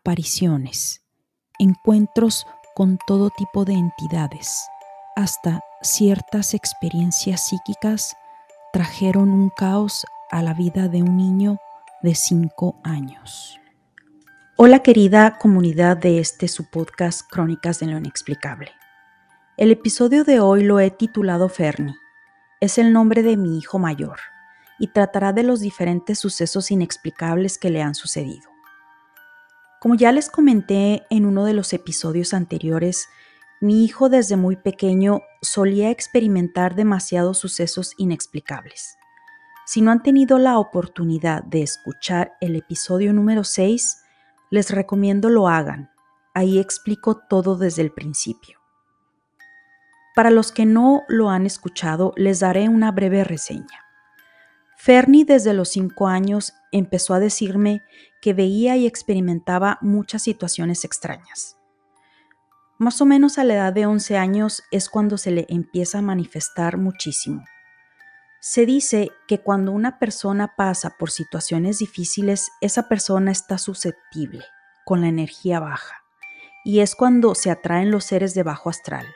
apariciones, encuentros con todo tipo de entidades, hasta ciertas experiencias psíquicas trajeron un caos a la vida de un niño de 5 años. Hola querida comunidad de este su podcast Crónicas de lo Inexplicable. El episodio de hoy lo he titulado Fernie. Es el nombre de mi hijo mayor y tratará de los diferentes sucesos inexplicables que le han sucedido. Como ya les comenté en uno de los episodios anteriores, mi hijo desde muy pequeño solía experimentar demasiados sucesos inexplicables. Si no han tenido la oportunidad de escuchar el episodio número 6, les recomiendo lo hagan. Ahí explico todo desde el principio. Para los que no lo han escuchado, les daré una breve reseña. Fernie desde los cinco años empezó a decirme que veía y experimentaba muchas situaciones extrañas. Más o menos a la edad de 11 años es cuando se le empieza a manifestar muchísimo. Se dice que cuando una persona pasa por situaciones difíciles, esa persona está susceptible, con la energía baja, y es cuando se atraen los seres de bajo astral,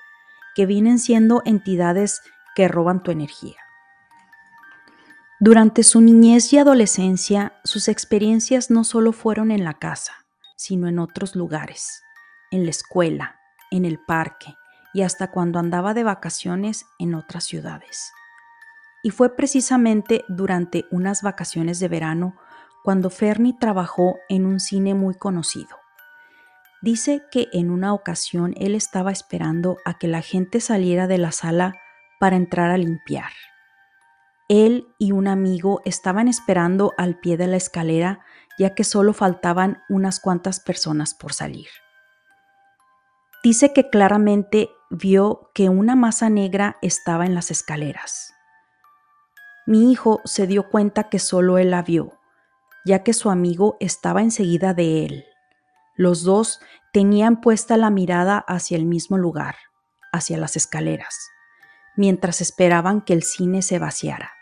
que vienen siendo entidades que roban tu energía. Durante su niñez y adolescencia, sus experiencias no solo fueron en la casa, sino en otros lugares, en la escuela, en el parque y hasta cuando andaba de vacaciones en otras ciudades y fue precisamente durante unas vacaciones de verano cuando Fernie trabajó en un cine muy conocido. Dice que en una ocasión él estaba esperando a que la gente saliera de la sala para entrar a limpiar. Él y un amigo estaban esperando al pie de la escalera ya que solo faltaban unas cuantas personas por salir. Dice que claramente vio que una masa negra estaba en las escaleras. Mi hijo se dio cuenta que solo él la vio, ya que su amigo estaba enseguida de él. Los dos tenían puesta la mirada hacia el mismo lugar, hacia las escaleras, mientras esperaban que el cine se vaciara.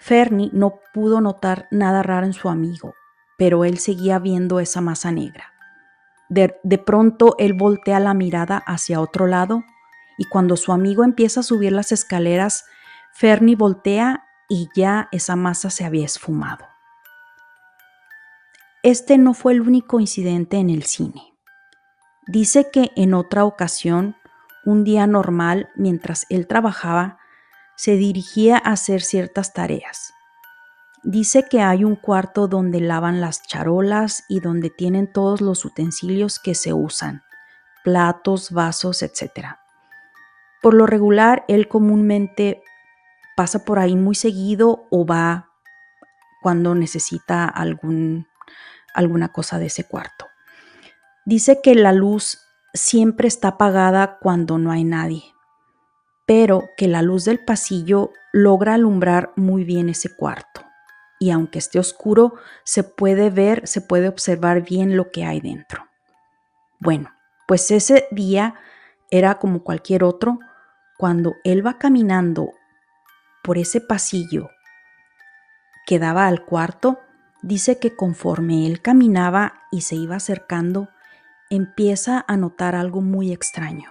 Fernie no pudo notar nada raro en su amigo, pero él seguía viendo esa masa negra. De, de, pronto él voltea la mirada hacia otro lado y cuando su amigo empieza a subir las escaleras, Fernie voltea y ya esa masa se había esfumado. Este no fue el único incidente en el cine. Dice que en otra ocasión, un día normal, mientras él trabajaba, se dirigía a hacer ciertas tareas. Dice que hay un cuarto donde lavan las charolas y donde tienen todos los utensilios que se usan, platos, vasos, etc. Por lo regular, él comúnmente pasa por ahí muy seguido o va cuando necesita algún, alguna cosa de ese cuarto. Dice que la luz siempre está apagada cuando no hay nadie, pero que la luz del pasillo logra alumbrar muy bien ese cuarto. Y aunque esté oscuro, se puede ver, se puede observar bien lo que hay dentro. Bueno, pues ese día era como cualquier otro, cuando él va caminando por ese pasillo que daba al cuarto, dice que conforme él caminaba y se iba acercando, empieza a notar algo muy extraño.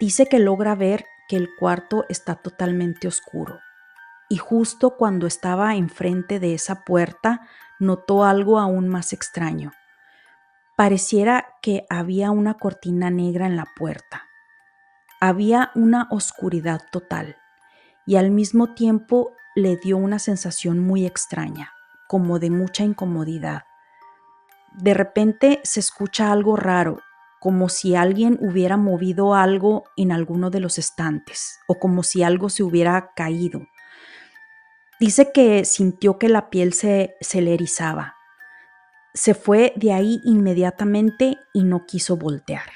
Dice que logra ver que el cuarto está totalmente oscuro y justo cuando estaba enfrente de esa puerta notó algo aún más extraño. Pareciera que había una cortina negra en la puerta. Había una oscuridad total y al mismo tiempo le dio una sensación muy extraña, como de mucha incomodidad. De repente se escucha algo raro, como si alguien hubiera movido algo en alguno de los estantes o como si algo se hubiera caído. Dice que sintió que la piel se, se le erizaba. Se fue de ahí inmediatamente y no quiso voltear.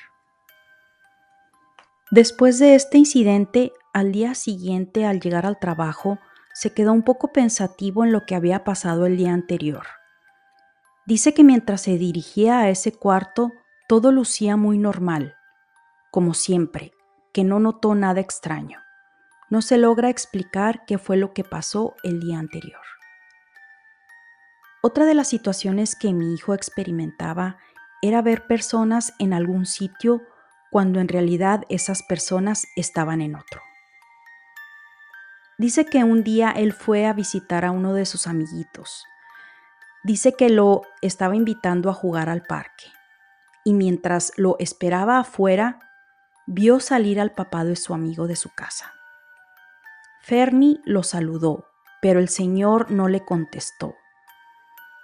Después de este incidente, al día siguiente, al llegar al trabajo, se quedó un poco pensativo en lo que había pasado el día anterior. Dice que mientras se dirigía a ese cuarto, todo lucía muy normal, como siempre, que no notó nada extraño. No se logra explicar qué fue lo que pasó el día anterior. Otra de las situaciones que mi hijo experimentaba era ver personas en algún sitio cuando en realidad esas personas estaban en otro. Dice que un día él fue a visitar a uno de sus amiguitos. Dice que lo estaba invitando a jugar al parque y mientras lo esperaba afuera, vio salir al papá de su amigo de su casa. Fernie lo saludó, pero el señor no le contestó.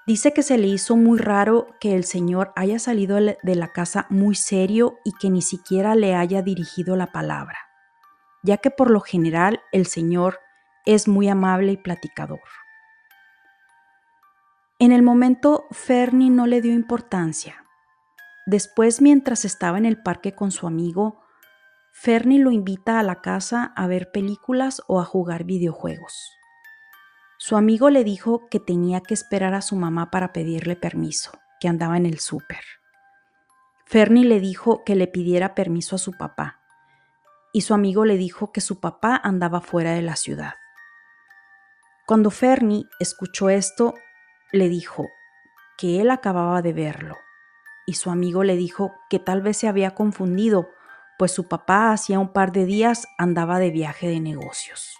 Dice que se le hizo muy raro que el señor haya salido de la casa muy serio y que ni siquiera le haya dirigido la palabra, ya que por lo general el señor es muy amable y platicador. En el momento, Fernie no le dio importancia. Después, mientras estaba en el parque con su amigo, Fernie lo invita a la casa a ver películas o a jugar videojuegos. Su amigo le dijo que tenía que esperar a su mamá para pedirle permiso, que andaba en el súper. Fernie le dijo que le pidiera permiso a su papá, y su amigo le dijo que su papá andaba fuera de la ciudad. Cuando Fernie escuchó esto, le dijo que él acababa de verlo, y su amigo le dijo que tal vez se había confundido, pues su papá hacía un par de días andaba de viaje de negocios.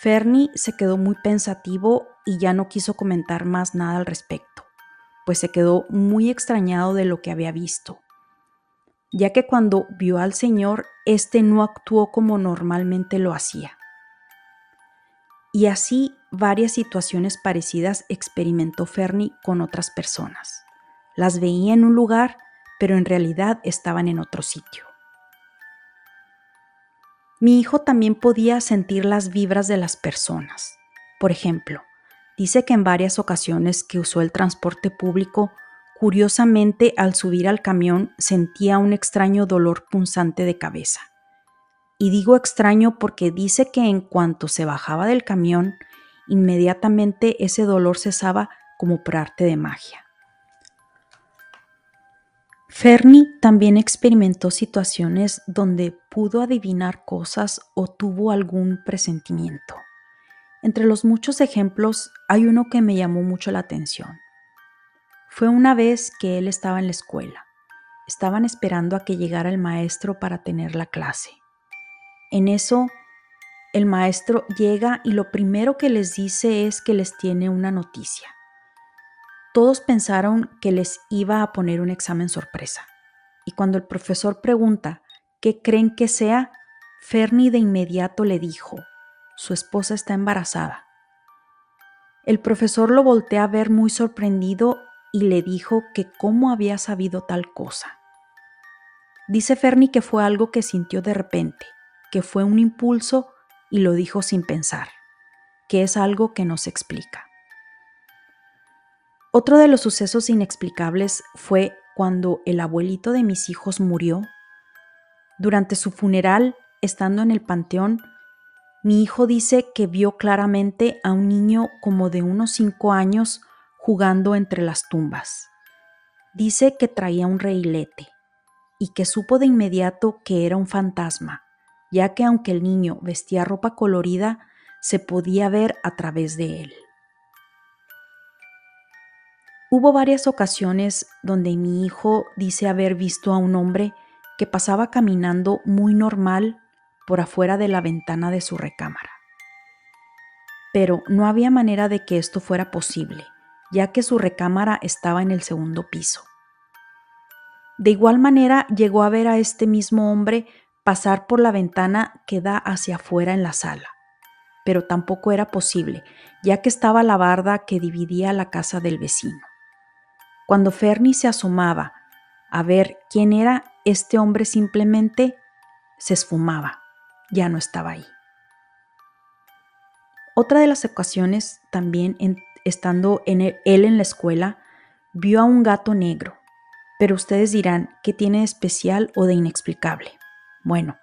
Fernie se quedó muy pensativo y ya no quiso comentar más nada al respecto, pues se quedó muy extrañado de lo que había visto, ya que cuando vio al Señor, éste no actuó como normalmente lo hacía. Y así varias situaciones parecidas experimentó Fernie con otras personas. Las veía en un lugar, pero en realidad estaban en otro sitio. Mi hijo también podía sentir las vibras de las personas. Por ejemplo, dice que en varias ocasiones que usó el transporte público, curiosamente al subir al camión sentía un extraño dolor punzante de cabeza. Y digo extraño porque dice que en cuanto se bajaba del camión, inmediatamente ese dolor cesaba como por arte de magia. Fernie también experimentó situaciones donde pudo adivinar cosas o tuvo algún presentimiento. Entre los muchos ejemplos hay uno que me llamó mucho la atención. Fue una vez que él estaba en la escuela. Estaban esperando a que llegara el maestro para tener la clase. En eso, el maestro llega y lo primero que les dice es que les tiene una noticia. Todos pensaron que les iba a poner un examen sorpresa. Y cuando el profesor pregunta qué creen que sea, Fernie de inmediato le dijo, su esposa está embarazada. El profesor lo voltea a ver muy sorprendido y le dijo que cómo había sabido tal cosa. Dice Fernie que fue algo que sintió de repente, que fue un impulso y lo dijo sin pensar, que es algo que no se explica. Otro de los sucesos inexplicables fue cuando el abuelito de mis hijos murió. Durante su funeral, estando en el panteón, mi hijo dice que vio claramente a un niño como de unos cinco años jugando entre las tumbas. Dice que traía un reilete y que supo de inmediato que era un fantasma, ya que aunque el niño vestía ropa colorida, se podía ver a través de él. Hubo varias ocasiones donde mi hijo dice haber visto a un hombre que pasaba caminando muy normal por afuera de la ventana de su recámara. Pero no había manera de que esto fuera posible, ya que su recámara estaba en el segundo piso. De igual manera llegó a ver a este mismo hombre pasar por la ventana que da hacia afuera en la sala, pero tampoco era posible, ya que estaba la barda que dividía la casa del vecino. Cuando Fernie se asomaba a ver quién era, este hombre simplemente se esfumaba, ya no estaba ahí. Otra de las ocasiones, también estando en él en la escuela, vio a un gato negro, pero ustedes dirán, ¿qué tiene de especial o de inexplicable? Bueno,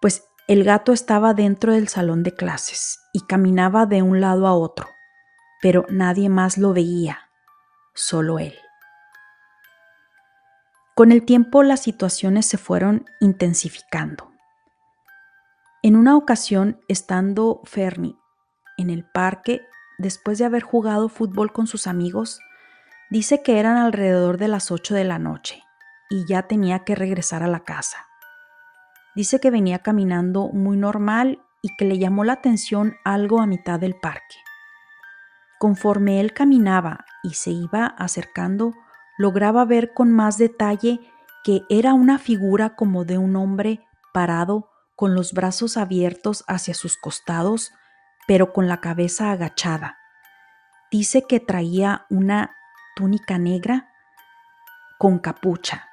pues el gato estaba dentro del salón de clases y caminaba de un lado a otro, pero nadie más lo veía solo él. Con el tiempo las situaciones se fueron intensificando. En una ocasión, estando Fernie en el parque, después de haber jugado fútbol con sus amigos, dice que eran alrededor de las 8 de la noche y ya tenía que regresar a la casa. Dice que venía caminando muy normal y que le llamó la atención algo a mitad del parque. Conforme él caminaba y se iba acercando, lograba ver con más detalle que era una figura como de un hombre parado con los brazos abiertos hacia sus costados, pero con la cabeza agachada. Dice que traía una túnica negra con capucha,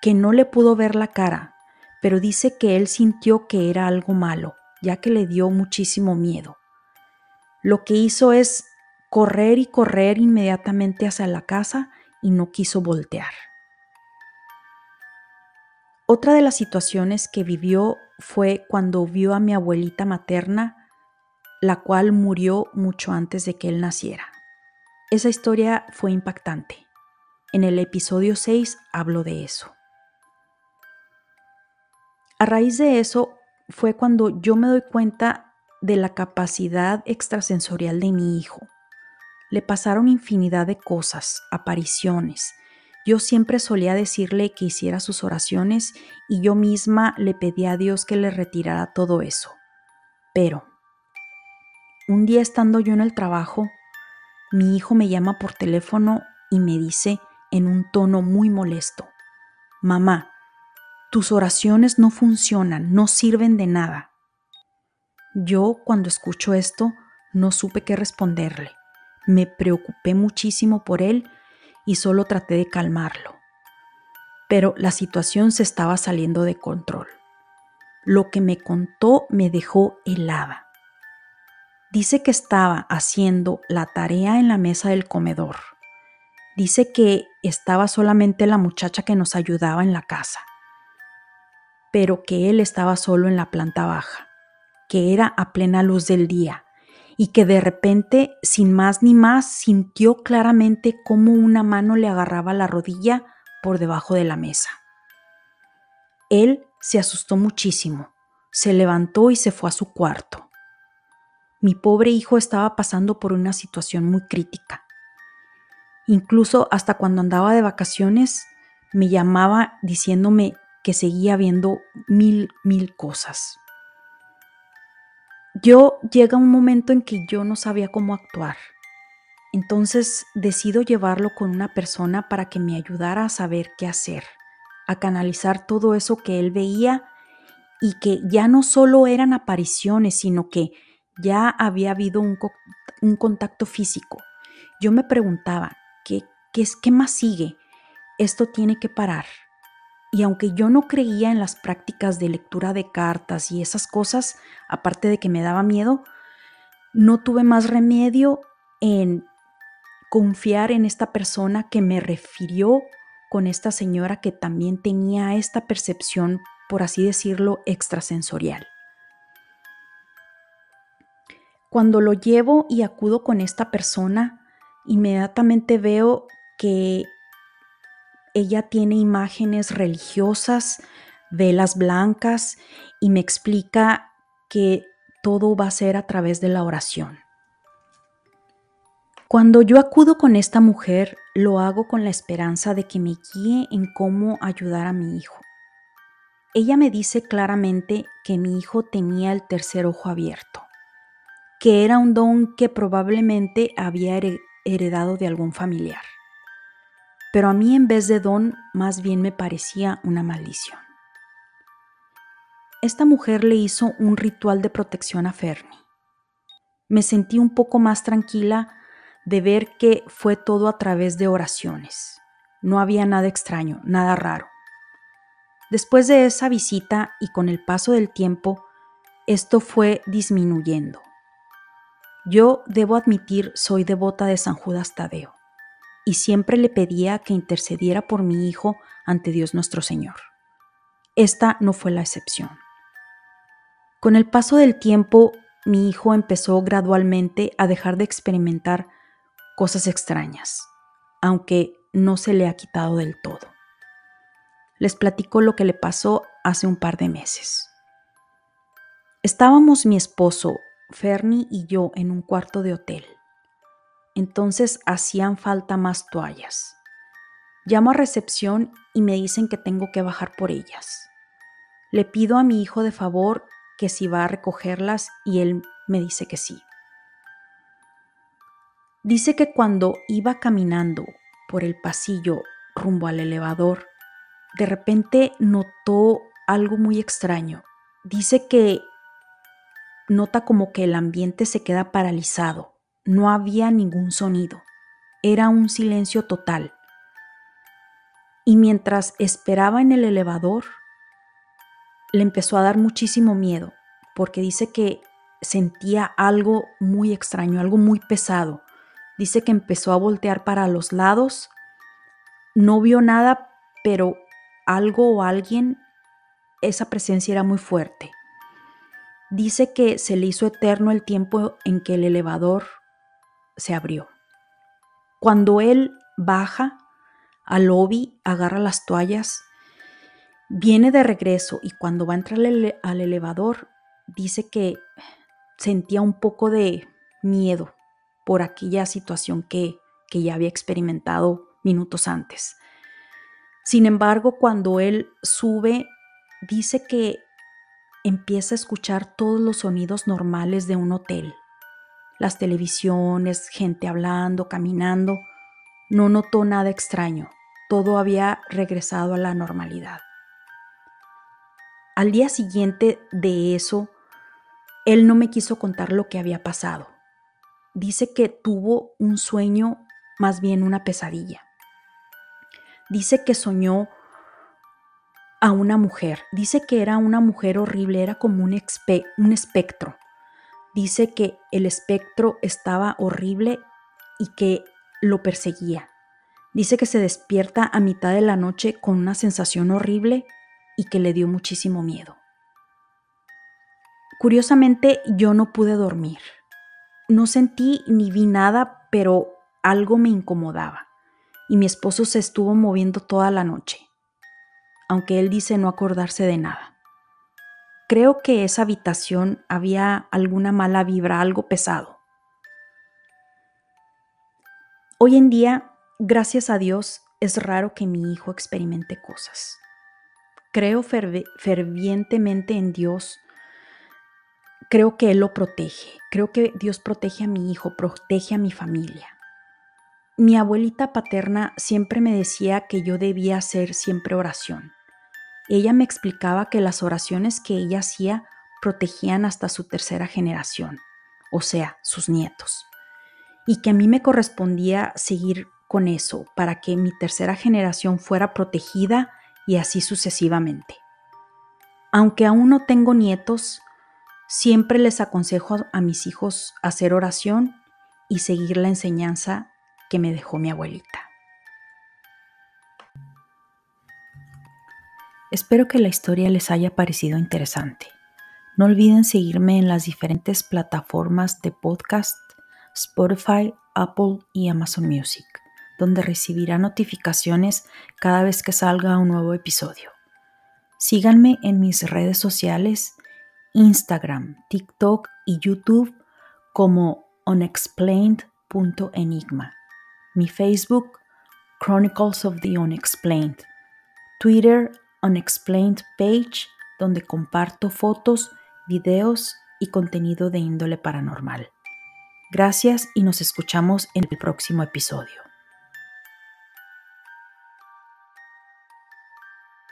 que no le pudo ver la cara, pero dice que él sintió que era algo malo, ya que le dio muchísimo miedo. Lo que hizo es correr y correr inmediatamente hacia la casa y no quiso voltear. Otra de las situaciones que vivió fue cuando vio a mi abuelita materna, la cual murió mucho antes de que él naciera. Esa historia fue impactante. En el episodio 6 hablo de eso. A raíz de eso fue cuando yo me doy cuenta de la capacidad extrasensorial de mi hijo. Le pasaron infinidad de cosas, apariciones. Yo siempre solía decirle que hiciera sus oraciones y yo misma le pedía a Dios que le retirara todo eso. Pero, un día estando yo en el trabajo, mi hijo me llama por teléfono y me dice en un tono muy molesto, Mamá, tus oraciones no funcionan, no sirven de nada. Yo cuando escucho esto no supe qué responderle. Me preocupé muchísimo por él y solo traté de calmarlo. Pero la situación se estaba saliendo de control. Lo que me contó me dejó helada. Dice que estaba haciendo la tarea en la mesa del comedor. Dice que estaba solamente la muchacha que nos ayudaba en la casa, pero que él estaba solo en la planta baja, que era a plena luz del día y que de repente, sin más ni más, sintió claramente cómo una mano le agarraba la rodilla por debajo de la mesa. Él se asustó muchísimo, se levantó y se fue a su cuarto. Mi pobre hijo estaba pasando por una situación muy crítica. Incluso hasta cuando andaba de vacaciones, me llamaba diciéndome que seguía viendo mil, mil cosas yo llega un momento en que yo no sabía cómo actuar. Entonces decido llevarlo con una persona para que me ayudara a saber qué hacer, a canalizar todo eso que él veía y que ya no solo eran apariciones, sino que ya había habido un, un contacto físico. Yo me preguntaba, ¿qué, qué, ¿qué más sigue? Esto tiene que parar. Y aunque yo no creía en las prácticas de lectura de cartas y esas cosas, aparte de que me daba miedo, no tuve más remedio en confiar en esta persona que me refirió con esta señora que también tenía esta percepción, por así decirlo, extrasensorial. Cuando lo llevo y acudo con esta persona, inmediatamente veo que ella tiene imágenes religiosas, velas blancas y me explica que todo va a ser a través de la oración. Cuando yo acudo con esta mujer, lo hago con la esperanza de que me guíe en cómo ayudar a mi hijo. Ella me dice claramente que mi hijo tenía el tercer ojo abierto, que era un don que probablemente había heredado de algún familiar pero a mí en vez de don más bien me parecía una maldición. Esta mujer le hizo un ritual de protección a Fernie. Me sentí un poco más tranquila de ver que fue todo a través de oraciones. No había nada extraño, nada raro. Después de esa visita y con el paso del tiempo, esto fue disminuyendo. Yo, debo admitir, soy devota de San Judas Tadeo y siempre le pedía que intercediera por mi hijo ante Dios nuestro Señor. Esta no fue la excepción. Con el paso del tiempo, mi hijo empezó gradualmente a dejar de experimentar cosas extrañas, aunque no se le ha quitado del todo. Les platico lo que le pasó hace un par de meses. Estábamos mi esposo, Fernie y yo en un cuarto de hotel. Entonces hacían falta más toallas. Llamo a recepción y me dicen que tengo que bajar por ellas. Le pido a mi hijo de favor que si va a recogerlas y él me dice que sí. Dice que cuando iba caminando por el pasillo rumbo al elevador, de repente notó algo muy extraño. Dice que nota como que el ambiente se queda paralizado. No había ningún sonido. Era un silencio total. Y mientras esperaba en el elevador, le empezó a dar muchísimo miedo, porque dice que sentía algo muy extraño, algo muy pesado. Dice que empezó a voltear para los lados, no vio nada, pero algo o alguien, esa presencia era muy fuerte. Dice que se le hizo eterno el tiempo en que el elevador se abrió. Cuando él baja al lobby, agarra las toallas, viene de regreso y cuando va a entrar al elevador, dice que sentía un poco de miedo por aquella situación que, que ya había experimentado minutos antes. Sin embargo, cuando él sube, dice que empieza a escuchar todos los sonidos normales de un hotel. Las televisiones, gente hablando, caminando. No notó nada extraño. Todo había regresado a la normalidad. Al día siguiente de eso, él no me quiso contar lo que había pasado. Dice que tuvo un sueño, más bien una pesadilla. Dice que soñó a una mujer. Dice que era una mujer horrible, era como un, un espectro. Dice que el espectro estaba horrible y que lo perseguía. Dice que se despierta a mitad de la noche con una sensación horrible y que le dio muchísimo miedo. Curiosamente, yo no pude dormir. No sentí ni vi nada, pero algo me incomodaba y mi esposo se estuvo moviendo toda la noche aunque él dice no acordarse de nada. Creo que esa habitación había alguna mala vibra, algo pesado. Hoy en día, gracias a Dios, es raro que mi hijo experimente cosas. Creo fervientemente en Dios. Creo que Él lo protege. Creo que Dios protege a mi hijo, protege a mi familia. Mi abuelita paterna siempre me decía que yo debía hacer siempre oración ella me explicaba que las oraciones que ella hacía protegían hasta su tercera generación, o sea, sus nietos, y que a mí me correspondía seguir con eso para que mi tercera generación fuera protegida y así sucesivamente. Aunque aún no tengo nietos, siempre les aconsejo a mis hijos hacer oración y seguir la enseñanza que me dejó mi abuelita. Espero que la historia les haya parecido interesante. No olviden seguirme en las diferentes plataformas de podcast, Spotify, Apple y Amazon Music, donde recibirá notificaciones cada vez que salga un nuevo episodio. Síganme en mis redes sociales, Instagram, TikTok y YouTube como unexplained.enigma. Mi Facebook, Chronicles of the Unexplained. Twitter, Unexplained Page, donde comparto fotos, videos y contenido de índole paranormal. Gracias y nos escuchamos en el próximo episodio.